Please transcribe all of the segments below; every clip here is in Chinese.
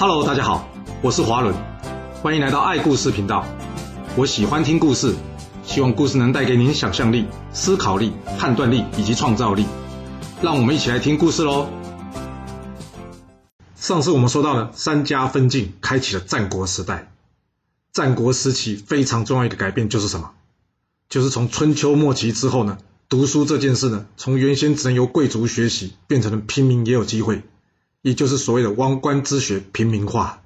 Hello，大家好，我是华伦，欢迎来到爱故事频道。我喜欢听故事，希望故事能带给您想象力、思考力、判断力以及创造力。让我们一起来听故事喽。上次我们说到了三家分晋开启了战国时代。战国时期非常重要一个改变就是什么？就是从春秋末期之后呢，读书这件事呢，从原先只能由贵族学习，变成了平民也有机会。也就是所谓的王官之学平民化，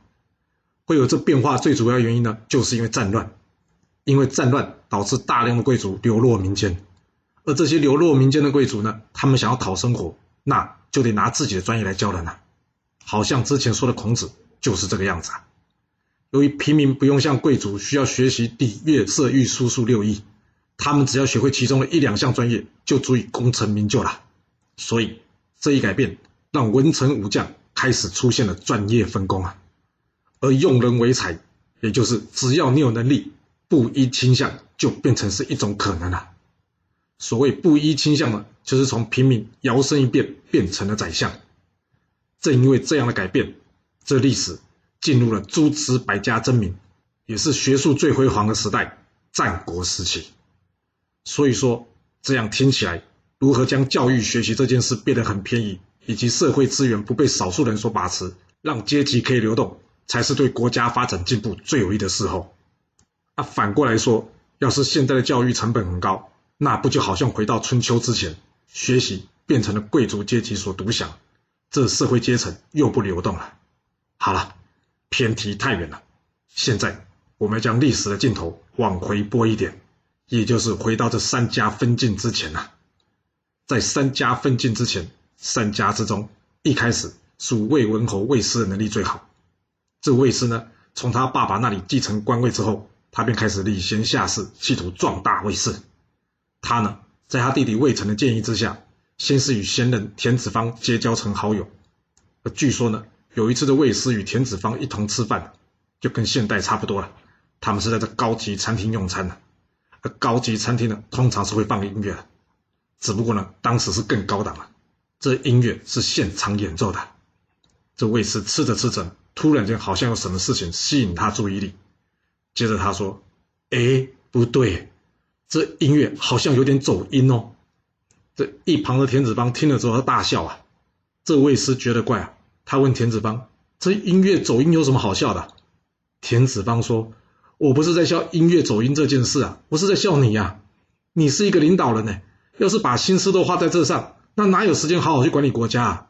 会有这变化最主要原因呢，就是因为战乱，因为战乱导致大量的贵族流落民间，而这些流落民间的贵族呢，他们想要讨生活，那就得拿自己的专业来教人了。好像之前说的孔子就是这个样子啊。由于平民不用像贵族需要学习礼乐射御书数六艺，他们只要学会其中的一两项专业，就足以功成名就了。所以这一改变。让文臣武将开始出现了专业分工啊，而用人为才，也就是只要你有能力，布衣倾向就变成是一种可能了。所谓布衣倾向呢，就是从平民摇身一变变成了宰相。正因为这样的改变，这历史进入了诸子百家争鸣，也是学术最辉煌的时代——战国时期。所以说，这样听起来，如何将教育学习这件事变得很便宜？以及社会资源不被少数人所把持，让阶级可以流动，才是对国家发展进步最有利的时候。那反过来说，要是现在的教育成本很高，那不就好像回到春秋之前，学习变成了贵族阶级所独享，这社会阶层又不流动了。好了，偏题太远了。现在我们将历史的镜头往回拨一点，也就是回到这三家分晋之前呐。在三家分晋之前。三家之中，一开始属魏文侯魏师的能力最好。这魏师呢，从他爸爸那里继承官位之后，他便开始礼贤下士，企图壮大魏氏。他呢，在他弟弟魏成的建议之下，先是与先人田子方结交成好友。据说呢，有一次的魏师与田子方一同吃饭，就跟现代差不多了。他们是在这高级餐厅用餐的，而高级餐厅呢，通常是会放音乐的，只不过呢，当时是更高档了。这音乐是现场演奏的。这卫士吃着吃着，突然间好像有什么事情吸引他注意力。接着他说：“哎，不对，这音乐好像有点走音哦。”这一旁的田子方听了之后，他大笑啊。这卫士觉得怪啊，他问田子方：“这音乐走音有什么好笑的？”田子方说：“我不是在笑音乐走音这件事啊，我是在笑你呀。你是一个领导人呢，要是把心思都花在这上。”那哪有时间好好去管理国家啊？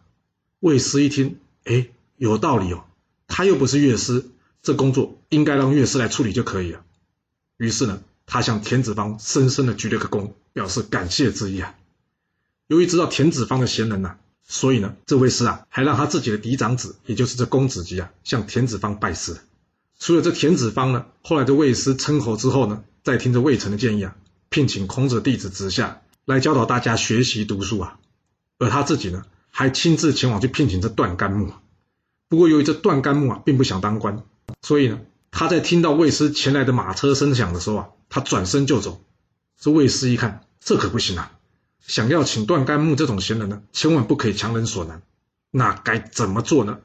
魏师一听，哎，有道理哦。他又不是乐师，这工作应该让乐师来处理就可以了。于是呢，他向田子方深深的鞠了个躬，表示感谢之意啊。由于知道田子方的贤能呐，所以呢，这位师啊，还让他自己的嫡长子，也就是这公子吉啊，向田子方拜师。除了这田子方呢，后来的魏师称侯之后呢，再听着魏成的建议啊，聘请孔子弟子之下来教导大家学习读书啊。而他自己呢，还亲自前往去聘请这段干木。不过由于这段干木啊，并不想当官，所以呢，他在听到魏师前来的马车声响的时候啊，他转身就走。这魏师一看，这可不行啊！想要请段干木这种闲人呢，千万不可以强人所难。那该怎么做呢？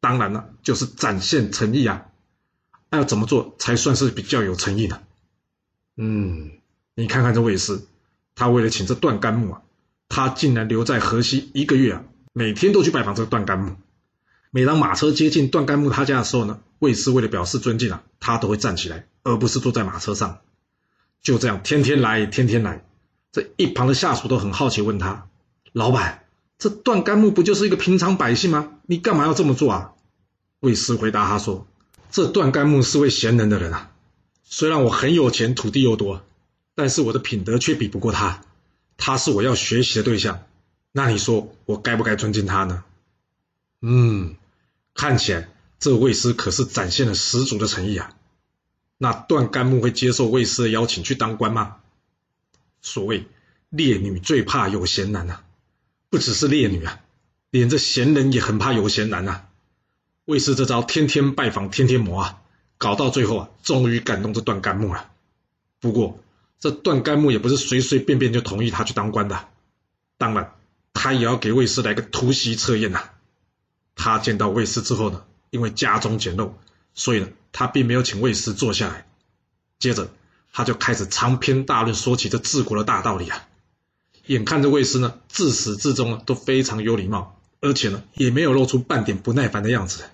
当然了，就是展现诚意啊！那要怎么做才算是比较有诚意呢？嗯，你看看这魏师，他为了请这段干木啊。他竟然留在河西一个月啊，每天都去拜访这个段干木。每当马车接近段干木他家的时候呢，卫士为了表示尊敬啊，他都会站起来，而不是坐在马车上。就这样，天天来，天天来。这一旁的下属都很好奇，问他：“老板，这段干木不就是一个平常百姓吗？你干嘛要这么做啊？”卫士回答他说：“这段干木是位贤能的人啊，虽然我很有钱，土地又多，但是我的品德却比不过他。”他是我要学习的对象，那你说我该不该尊敬他呢？嗯，看起来这卫师可是展现了十足的诚意啊。那段干木会接受卫师的邀请去当官吗？所谓烈女最怕有贤男啊，不只是烈女啊，连这贤人也很怕有贤男啊。卫师这招天天拜访，天天磨啊，搞到最后啊，终于感动这段干木了。不过。这段干木也不是随随便便就同意他去当官的，当然，他也要给卫士来个突袭测验呐。他见到卫士之后呢，因为家中简陋，所以呢，他并没有请卫斯坐下来。接着，他就开始长篇大论说起这治国的大道理啊。眼看着卫斯呢，自始至终呢都非常有礼貌，而且呢，也没有露出半点不耐烦的样子。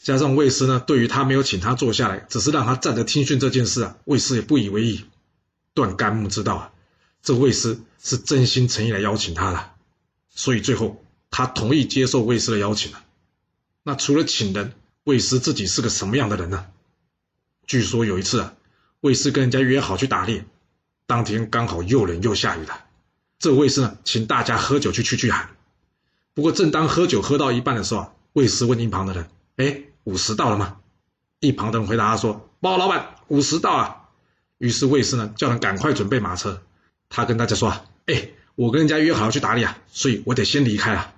加上卫斯呢，对于他没有请他坐下来，只是让他站着听训这件事啊，卫斯也不以为意。段干木知道啊，这卫斯是真心诚意来邀请他的，所以最后他同意接受卫斯的邀请了。那除了请人，卫斯自己是个什么样的人呢？据说有一次啊，卫斯跟人家约好去打猎，当天刚好又冷又下雨的，这卫斯呢，请大家喝酒去去去寒。不过正当喝酒喝到一半的时候啊，卫斯问一旁的人：“哎。”午时到了吗？一旁的人回答他说：“包老板，午时到了。”于是卫士呢叫人赶快准备马车。他跟大家说啊：“哎，我跟人家约好要去打猎啊，所以我得先离开了。”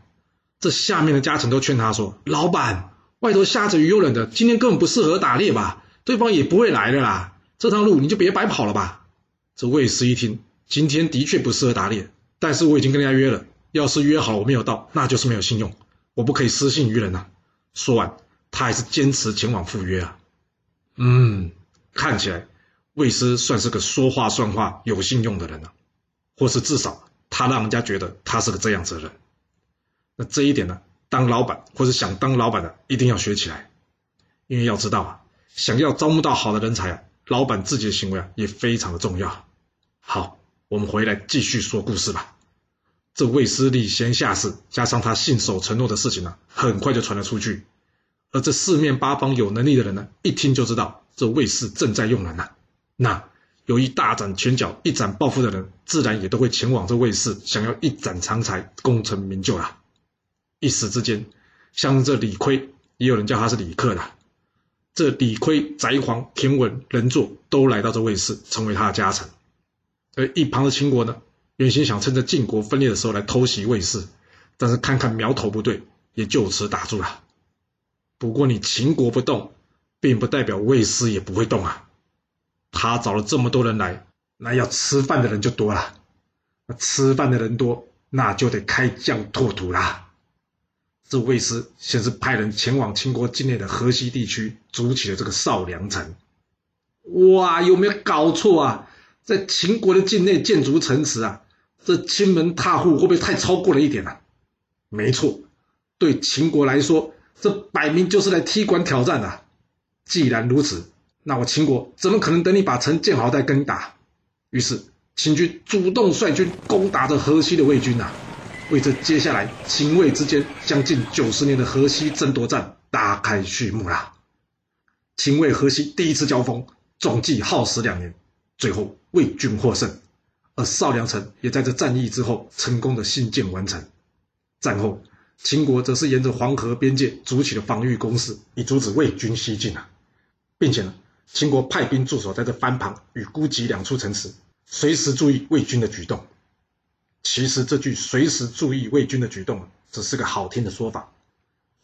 这下面的家臣都劝他说：“老板，外头下着雨又冷的，今天根本不适合打猎吧？对方也不会来的啦。这趟路你就别白跑了吧。”这卫士一听，今天的确不适合打猎，但是我已经跟人家约了，要是约好我没有到，那就是没有信用，我不可以失信于人呐。说完。他还是坚持前往赴约啊，嗯，看起来魏斯算是个说话算话、有信用的人了，或是至少他让人家觉得他是个这样子的人。那这一点呢，当老板或是想当老板的一定要学起来，因为要知道啊，想要招募到好的人才啊，老板自己的行为啊也非常的重要。好，我们回来继续说故事吧。这魏斯礼贤下士，加上他信守承诺的事情呢，很快就传了出去。而这四面八方有能力的人呢，一听就知道这卫士正在用人呢。那有意大展拳脚、一展抱负的人，自然也都会前往这卫士，想要一展长才、功成名就啦。一时之间，像这李悝，也有人叫他是李克的。这李悝、翟璜、田文、任作都来到这卫士，成为他的家臣。而一旁的秦国呢，原先想趁着晋国分裂的时候来偷袭卫士，但是看看苗头不对，也就此打住了。不过你秦国不动，并不代表魏斯也不会动啊。他找了这么多人来，那要吃饭的人就多了。那吃饭的人多，那就得开疆拓土啦。这卫斯先是派人前往秦国境内的河西地区，筑起了这个少梁城。哇，有没有搞错啊？在秦国的境内建筑城池啊，这亲门踏户会不会太超过了一点呢？没错，对秦国来说。这摆明就是来踢馆挑战的。既然如此，那我秦国怎么可能等你把城建好再跟你打？于是秦军主动率军攻打着河西的魏军呐，为这接下来秦魏之间将近九十年的河西争夺战打开序幕啦。秦魏河西第一次交锋，总计耗时两年，最后魏军获胜，而少梁城也在这战役之后成功的兴建完成。战后。秦国则是沿着黄河边界筑起了防御工事，以阻止魏军西进啊，并且呢，秦国派兵驻守在这番旁与孤棘两处城池，随时注意魏军的举动。其实这句“随时注意魏军的举动”只是个好听的说法，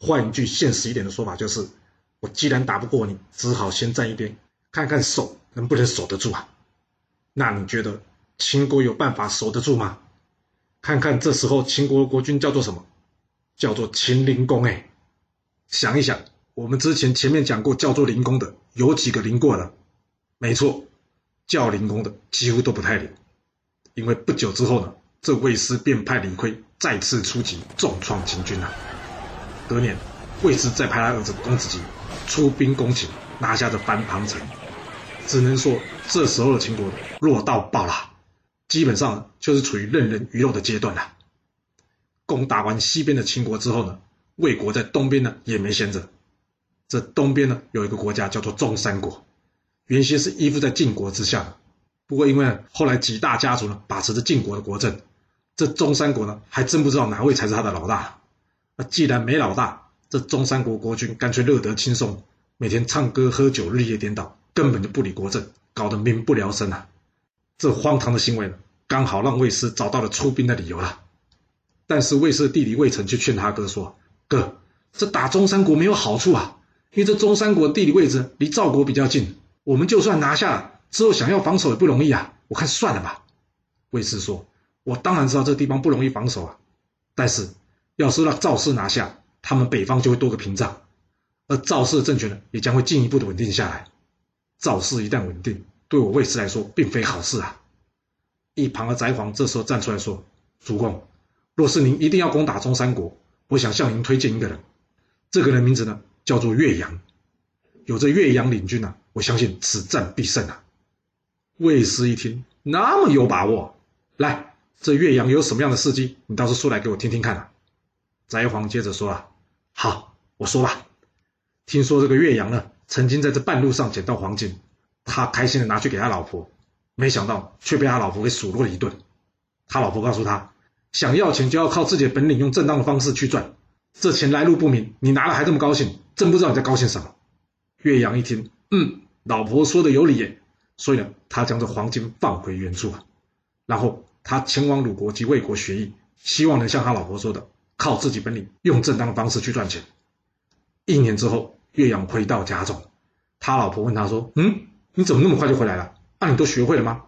换一句现实一点的说法就是：我既然打不过你，只好先站一边，看看守能不能守得住啊。那你觉得秦国有办法守得住吗？看看这时候秦国国君叫做什么？叫做秦灵公哎，想一想，我们之前前面讲过叫做灵公的有几个灵过了？没错，叫灵公的几乎都不太灵，因为不久之后呢，这魏师便派李悝再次出击，重创秦军了。隔年，魏师再派他儿子公子吉出兵攻秦，拿下这番庞城。只能说这时候的秦国弱到爆了，基本上就是处于任人鱼肉的阶段了。攻打完西边的秦国之后呢，魏国在东边呢也没闲着。这东边呢有一个国家叫做中山国，原先是依附在晋国之下的。不过因为后来几大家族呢把持着晋国的国政，这中山国呢还真不知道哪位才是他的老大。那既然没老大，这中山国国君干脆乐得轻松，每天唱歌喝酒，日夜颠倒，根本就不理国政，搞得民不聊生啊。这荒唐的行为呢，刚好让魏师找到了出兵的理由了。但是魏氏弟弟魏成却劝他哥说：“哥，这打中山国没有好处啊，因为这中山国地理位置离赵国比较近，我们就算拿下之后，想要防守也不容易啊。我看算了吧。”魏氏说：“我当然知道这地方不容易防守啊，但是要是让赵氏拿下，他们北方就会多个屏障，而赵氏的政权呢，也将会进一步的稳定下来。赵氏一旦稳定，对我魏氏来说并非好事啊。一旁的翟皇这时候站出来说：“主公，若是您一定要攻打中山国，我想向您推荐一个人，这个人名字呢叫做岳阳。有着岳阳领军啊，我相信此战必胜啊。”魏师一听，那么有把握，来，这岳阳有什么样的事迹？你倒是说来给我听听看啊。翟皇接着说啊：“好，我说吧。听说这个岳阳呢，曾经在这半路上捡到黄金，他开心的拿去给他老婆。”没想到却被他老婆给数落了一顿。他老婆告诉他，想要钱就要靠自己的本领，用正当的方式去赚。这钱来路不明，你拿了还这么高兴，真不知道你在高兴什么。岳阳一听，嗯，老婆说的有理耶。所以呢，他将这黄金放回原处啊，然后他前往鲁国及魏国学艺，希望能像他老婆说的，靠自己本领，用正当的方式去赚钱。一年之后，岳阳回到家中，他老婆问他说：“嗯，你怎么那么快就回来了？”那你都学会了吗？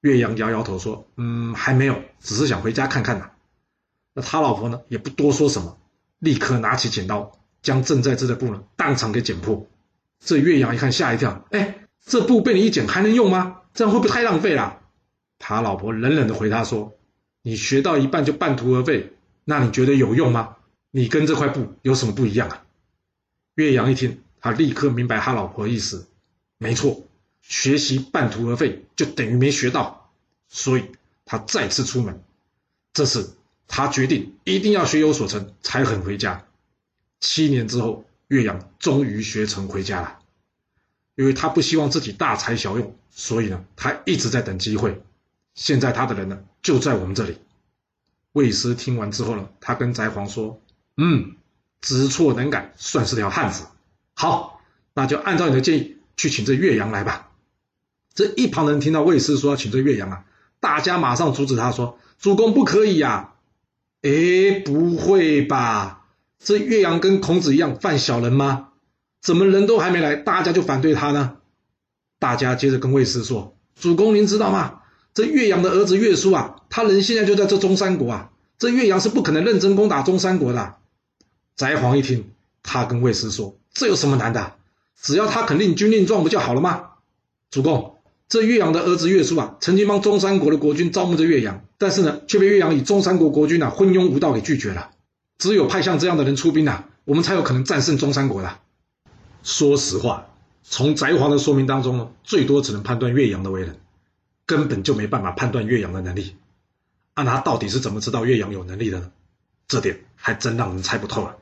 岳阳摇摇头说：“嗯，还没有，只是想回家看看呐。”那他老婆呢，也不多说什么，立刻拿起剪刀，将正在织的布呢当场给剪破。这岳阳一看，吓一跳：“哎，这布被你一剪还能用吗？这样会不会太浪费了？”他老婆冷冷的回他说：“你学到一半就半途而废，那你觉得有用吗？你跟这块布有什么不一样啊？”岳阳一听，他立刻明白他老婆的意思，没错。学习半途而废，就等于没学到，所以他再次出门。这次他决定一定要学有所成，才肯回家。七年之后，岳阳终于学成回家了。因为他不希望自己大材小用，所以呢，他一直在等机会。现在他的人呢，就在我们这里。魏师听完之后呢，他跟翟皇说：“嗯，知错能改，算是条汉子。好，那就按照你的建议去请这岳阳来吧。”这一旁人听到魏师说要请这岳阳啊，大家马上阻止他说：“主公不可以呀！”哎，不会吧？这岳阳跟孔子一样犯小人吗？怎么人都还没来，大家就反对他呢？大家接着跟魏师说：“主公您知道吗？这岳阳的儿子岳叔啊，他人现在就在这中山国啊，这岳阳是不可能认真攻打中山国的。”翟皇一听，他跟魏师说：“这有什么难的？只要他肯令军令状，不就好了吗？”主公。这岳阳的儿子岳叔啊，曾经帮中山国的国君招募着岳阳，但是呢，却被岳阳以中山国国君啊昏庸无道给拒绝了。只有派像这样的人出兵啊，我们才有可能战胜中山国的。说实话，从翟皇的说明当中呢，最多只能判断岳阳的为人，根本就没办法判断岳阳的能力。那他到底是怎么知道岳阳有能力的呢？这点还真让人猜不透了。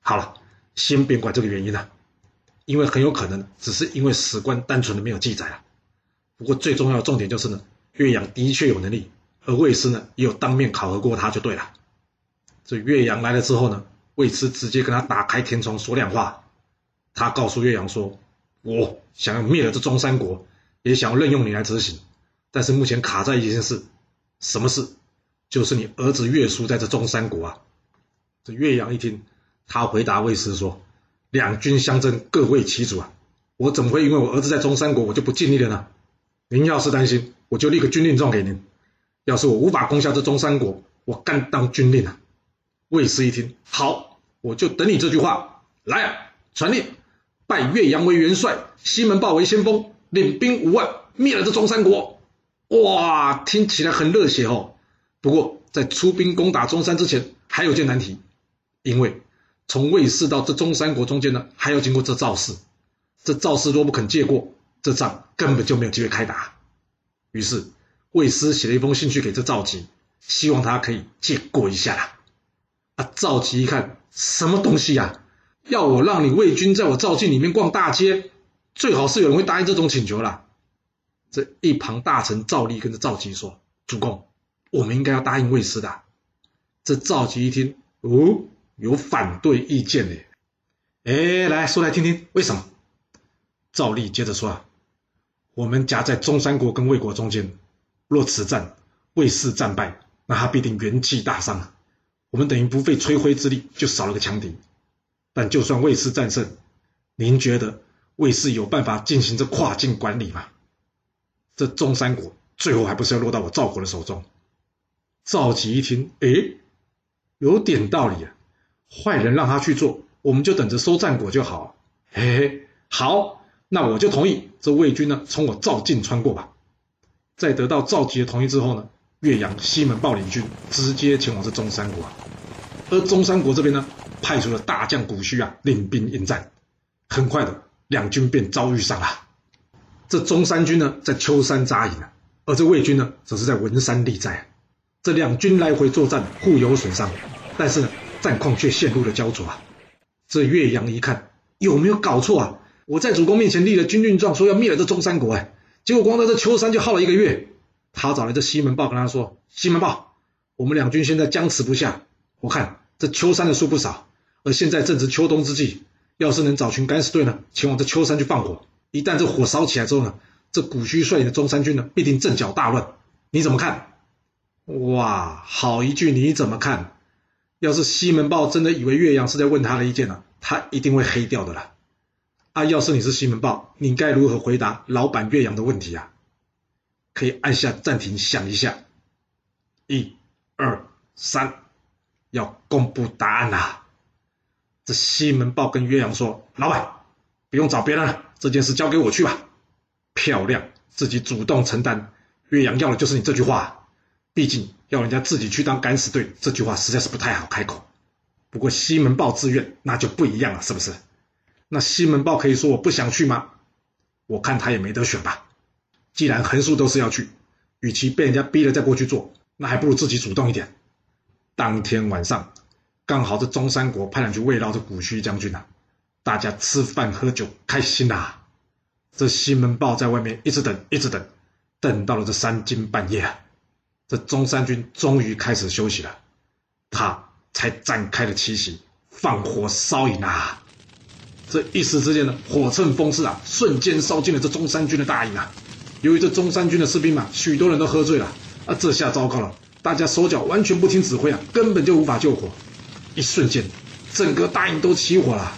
好了，先别管这个原因了，因为很有可能只是因为史官单纯的没有记载了。不过最重要的重点就是呢，岳阳的确有能力，而卫师呢也有当面考核过他就对了。这岳阳来了之后呢，魏师直接跟他打开天窗说亮话。他告诉岳阳说：“我想要灭了这中山国，也想要任用你来执行，但是目前卡在一件事，什么事？就是你儿子岳叔在这中山国啊。”这岳阳一听，他回答魏师说：“两军相争，各为其主啊，我怎么会因为我儿子在中山国，我就不尽力了呢？”您要是担心，我就立个军令状给您。要是我无法攻下这中山国，我甘当军令啊！魏师一听，好，我就等你这句话。来啊，传令，拜岳阳为元帅，西门豹为先锋，领兵五万，灭了这中山国。哇，听起来很热血哦。不过在出兵攻打中山之前，还有件难题，因为从魏氏到这中山国中间呢，还要经过这赵氏。这赵氏若不肯借过。这仗根本就没有机会开打，于是魏师写了一封信去给这赵吉，希望他可以借过一下啦。啊，赵吉一看，什么东西呀？要我让你魏军在我赵境里面逛大街，最好是有人会答应这种请求啦。这一旁大臣赵立跟着赵吉说：“主公，我们应该要答应魏师的。”这赵吉一听，哦，有反对意见嘞。哎，来说来听听，为什么？赵立接着说啊。我们夹在中山国跟魏国中间，若此战魏氏战败，那他必定元气大伤啊。我们等于不费吹灰之力就少了个强敌。但就算魏氏战胜，您觉得魏氏有办法进行这跨境管理吗？这中山国最后还不是要落到我赵国的手中？赵吉一听，哎，有点道理啊。坏人让他去做，我们就等着收战果就好。嘿嘿，好，那我就同意。这魏军呢，从我赵境穿过吧。在得到赵吉的同意之后呢，岳阳、西门豹领军直接前往这中山国。而中山国这边呢，派出了大将古虚啊，领兵应战。很快的，两军便遭遇上了。这中山军呢，在秋山扎营啊，而这魏军呢，则是在文山立寨。这两军来回作战，互有损伤，但是呢，战况却陷入了焦灼啊。这岳阳一看，有没有搞错啊？我在主公面前立了军令状，说要灭了这中山国，哎，结果光在这秋山就耗了一个月。他找来这西门豹，跟他说：“西门豹，我们两军现在僵持不下，我看。”这秋山的树不少，而现在正值秋冬之际，要是能找群敢死队呢，前往这秋山去放火，一旦这火烧起来之后呢，这古虚率领的中山军呢，必定阵脚大乱。你怎么看？哇，好一句你怎么看？要是西门豹真的以为岳阳是在问他的意见呢，他一定会黑掉的啦。啊，要是你是西门豹，你该如何回答老板岳阳的问题啊？可以按下暂停想一下，一、二、三。要公布答案啦！这西门豹跟岳阳说：“老板，不用找别人了，这件事交给我去吧。”漂亮，自己主动承担。岳阳要的就是你这句话。毕竟要人家自己去当敢死队，这句话实在是不太好开口。不过西门豹自愿，那就不一样了，是不是？那西门豹可以说我不想去吗？我看他也没得选吧。既然横竖都是要去，与其被人家逼了再过去做，那还不如自己主动一点。当天晚上，刚好这中山国派人去慰劳这古虚将军呐，大家吃饭喝酒开心呐。这西门豹在外面一直等，一直等，等到了这三更半夜啊，这中山军终于开始休息了，他才展开了奇袭，放火烧营啊。这一时之间呢，火趁风势啊，瞬间烧进了这中山军的大营啊。由于这中山军的士兵嘛，许多人都喝醉了啊，这下糟糕了。大家手脚完全不听指挥啊，根本就无法救火。一瞬间，整个大营都起火了。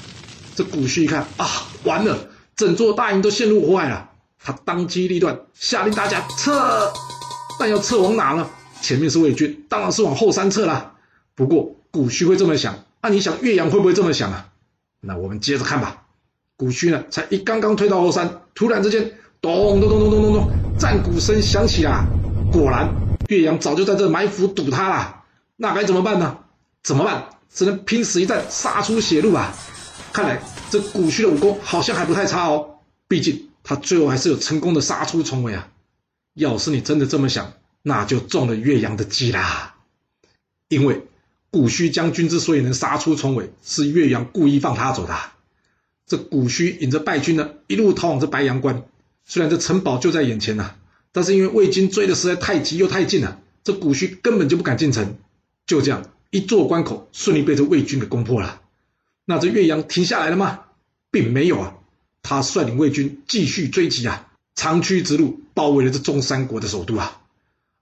这古虚一看啊，完了，整座大营都陷入火海了。他当机立断，下令大家撤。但要撤往哪呢？前面是魏军，当然是往后山撤了。不过古虚会这么想，那你想岳阳会不会这么想啊？那我们接着看吧。古虚呢，才一刚刚退到后山，突然之间，咚咚咚咚咚咚咚，战鼓声响起啊，果然。岳阳早就在这埋伏堵他了，那该怎么办呢？怎么办？只能拼死一战，杀出血路啊！看来这古虚的武功好像还不太差哦，毕竟他最后还是有成功的杀出重围啊。要是你真的这么想，那就中了岳阳的计啦。因为古虚将军之所以能杀出重围，是岳阳故意放他走的。这古虚引着败军呢，一路逃往这白羊关，虽然这城堡就在眼前呐。但是因为魏军追的实在太急又太近了，这古虚根本就不敢进城，就这样一座关口顺利被这魏军给攻破了。那这岳阳停下来了吗？并没有啊，他率领魏军继续追击啊，长驱直入，包围了这中山国的首都啊。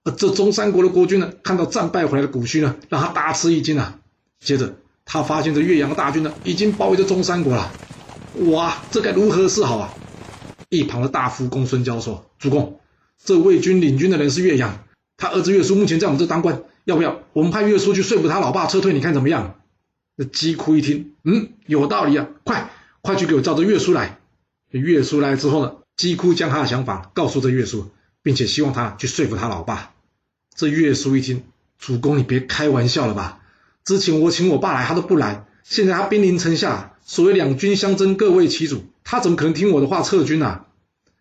而这中山国的国君呢，看到战败回来的古虚呢，让他大吃一惊啊。接着他发现这岳阳的大军呢，已经包围着中山国了。哇，这该如何是好啊？一旁的大夫公孙交说：“主公。”这魏军领军的人是岳阳，他儿子岳叔目前在我们这当官，要不要我们派岳叔去说服他老爸撤退？你看怎么样？那姬哭一听，嗯，有道理啊，快快去给我叫这岳叔来。岳叔来之后呢，姬哭将他的想法告诉这岳叔，并且希望他去说服他老爸。这岳叔一听，主公你别开玩笑了吧？之前我请我爸来，他都不来，现在他兵临城下，所谓两军相争，各为其主，他怎么可能听我的话撤军呢？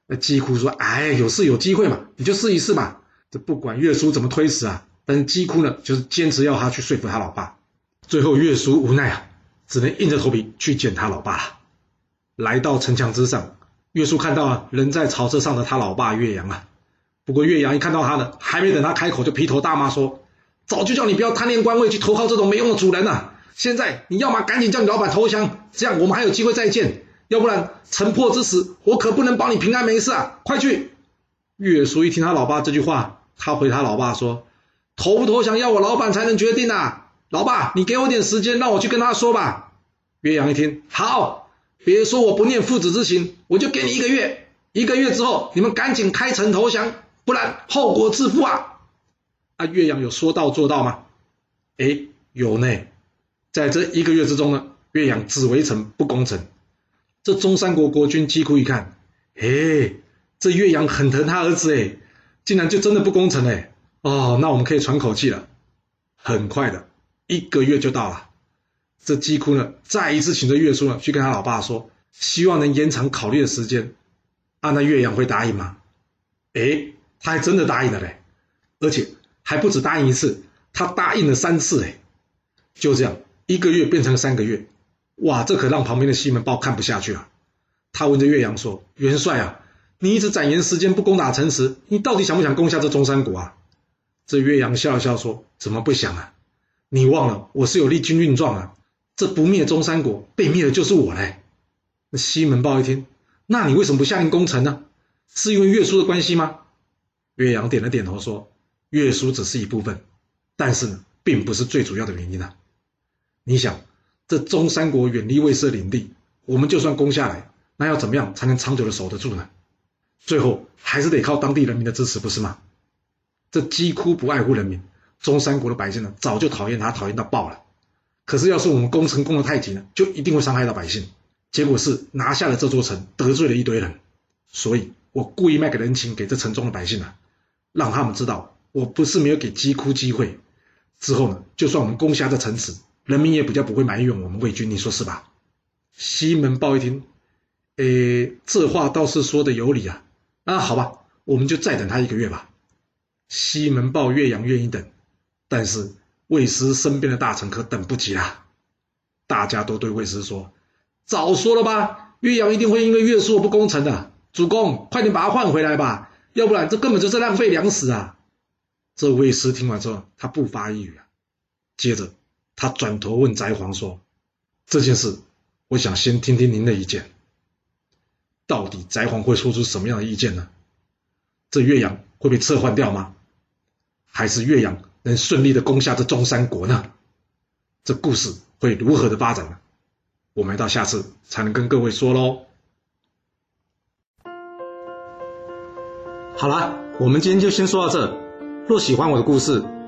那姬哭说：“哎，有事有机会嘛，你就试一试吧。这不管岳叔怎么推辞啊，但是姬哭呢，就是坚持要他去说服他老爸。最后岳叔无奈啊，只能硬着头皮去见他老爸了。来到城墙之上，岳叔看到啊，人在草车上的他老爸岳阳啊。不过岳阳一看到他呢，还没等他开口，就劈头大骂说：早就叫你不要贪恋官位，去投靠这种没用的主人呐！现在你要么赶紧叫你老板投降，这样我们还有机会再见。”要不然城破之时，我可不能保你平安没事啊！快去！岳叔一听他老爸这句话，他回他老爸说：“投不投降要我老板才能决定啊！老爸，你给我点时间，让我去跟他说吧。”岳阳一听，好，别说我不念父子之情，我就给你一个月，一个月之后你们赶紧开城投降，不然后果自负啊！啊，岳阳有说到做到吗？哎，有呢，在这一个月之中呢。岳阳只围城不攻城。这中山国国君姬库一看，嘿，这岳阳很疼他儿子哎，竟然就真的不攻城哎，哦，那我们可以喘口气了。很快的一个月就到了，这姬库呢，再一次请这岳叔呢去跟他老爸说，希望能延长考虑的时间。啊，那岳阳会答应吗？哎，他还真的答应了嘞，而且还不止答应一次，他答应了三次哎，就这样一个月变成三个月。哇，这可让旁边的西门豹看不下去啊！他问着岳阳说：“元帅啊，你一直展延时间不攻打城池，你到底想不想攻下这中山国啊？”这岳阳笑了笑说：“怎么不想啊？你忘了我是有立军令状啊！这不灭中山国，被灭的就是我嘞！”那西门豹一听，那你为什么不下令攻城呢？是因为岳叔的关系吗？岳阳点了点头说：“岳叔只是一部分，但是呢，并不是最主要的原因啊！你想。”这中山国远离卫士领地，我们就算攻下来，那要怎么样才能长久的守得住呢？最后还是得靠当地人民的支持，不是吗？这几乎不爱护人民，中山国的百姓呢，早就讨厌他，讨厌到爆了。可是要是我们攻城攻得太急呢，就一定会伤害到百姓。结果是拿下了这座城，得罪了一堆人。所以我故意卖个人情给这城中的百姓啊，让他们知道我不是没有给鸡哭机会。之后呢，就算我们攻下这城池。人民也比较不会埋怨我们魏军，你说是吧？西门豹一听，诶，这话倒是说的有理啊。那好吧，我们就再等他一个月吧。西门豹、岳阳愿意等，但是魏师身边的大臣可等不及啦。大家都对魏师说：“早说了吧，岳阳一定会因为岳叔不攻城的。主公，快点把他换回来吧，要不然这根本就是浪费粮食啊！”这魏师听完之后，他不发一语啊。接着。他转头问翟皇说：“这件事，我想先听听您的意见。到底翟皇会说出什么样的意见呢？这岳阳会被撤换掉吗？还是岳阳能顺利的攻下这中山国呢？这故事会如何的发展呢？我们到下次才能跟各位说喽。好了，我们今天就先说到这。若喜欢我的故事，